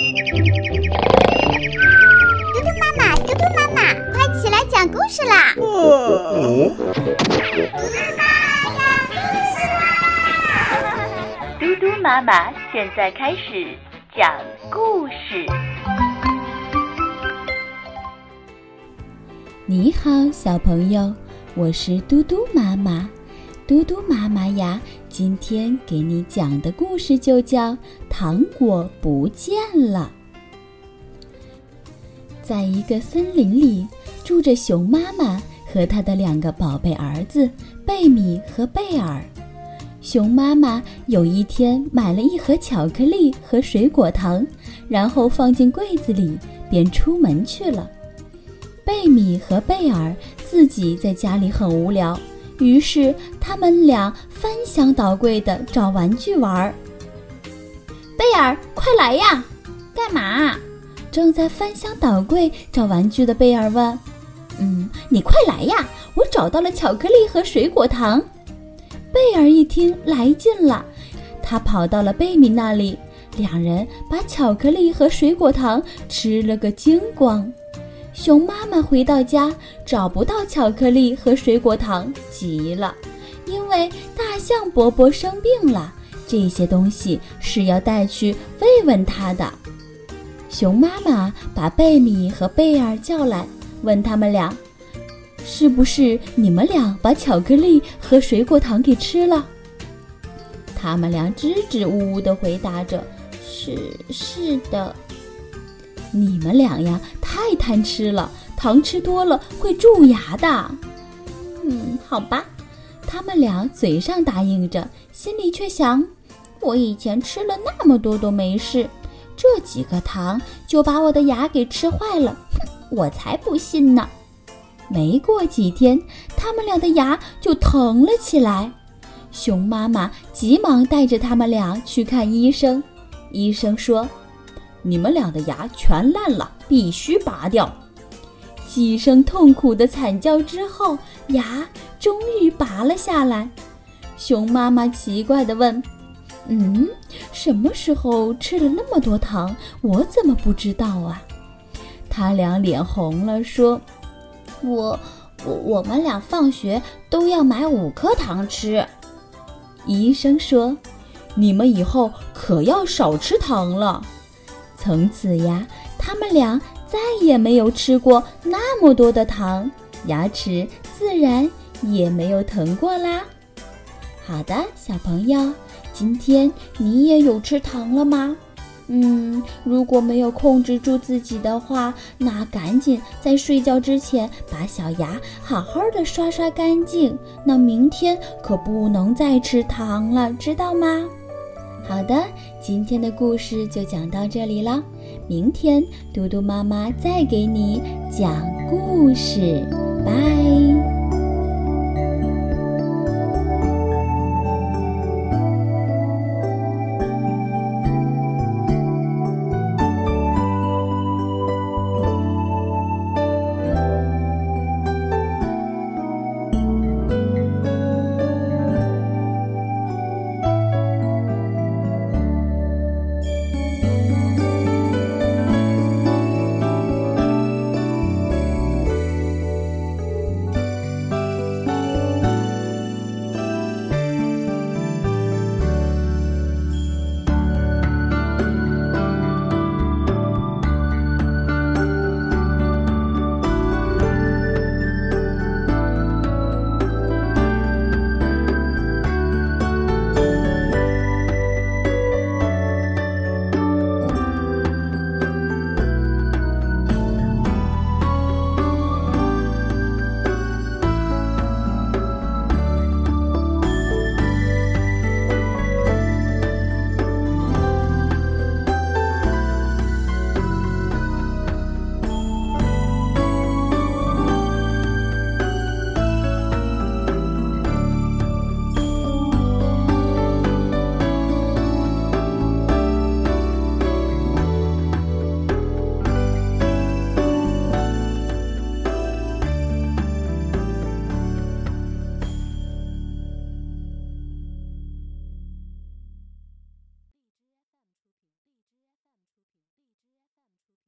嘟嘟妈妈，嘟嘟妈妈，快起来讲故事啦！嘟嘟妈妈讲故事啦！嘟嘟妈妈现在开始讲故事。你好，小朋友，我是嘟嘟妈妈。嘟嘟妈妈呀，今天给你讲的故事就叫《糖果不见了》。在一个森林里，住着熊妈妈和她的两个宝贝儿子贝米和贝尔。熊妈妈有一天买了一盒巧克力和水果糖，然后放进柜子里，便出门去了。贝米和贝尔自己在家里很无聊。于是他们俩翻箱倒柜的找玩具玩儿。贝尔，快来呀！干嘛？正在翻箱倒柜找玩具的贝尔问：“嗯，你快来呀！我找到了巧克力和水果糖。”贝尔一听来劲了，他跑到了贝米那里，两人把巧克力和水果糖吃了个精光。熊妈妈回到家找不到巧克力和水果糖，急了，因为大象伯伯生病了，这些东西是要带去慰问他的。熊妈妈把贝米和贝尔叫来，问他们俩：“是不是你们俩把巧克力和水果糖给吃了？”他们俩支支吾吾地回答着：“是是的。”你们俩呀，太贪吃了，糖吃多了会蛀牙的。嗯，好吧。他们俩嘴上答应着，心里却想：我以前吃了那么多都没事，这几个糖就把我的牙给吃坏了。哼，我才不信呢。没过几天，他们俩的牙就疼了起来。熊妈妈急忙带着他们俩去看医生。医生说。你们俩的牙全烂了，必须拔掉。几声痛苦的惨叫之后，牙终于拔了下来。熊妈妈奇怪地问：“嗯，什么时候吃了那么多糖？我怎么不知道啊？”他俩脸红了，说：“我我我们俩放学都要买五颗糖吃。”医生说：“你们以后可要少吃糖了。”从此呀，他们俩再也没有吃过那么多的糖，牙齿自然也没有疼过啦。好的，小朋友，今天你也有吃糖了吗？嗯，如果没有控制住自己的话，那赶紧在睡觉之前把小牙好好的刷刷干净。那明天可不能再吃糖了，知道吗？好的，今天的故事就讲到这里了。明天嘟嘟妈妈再给你讲故事，拜。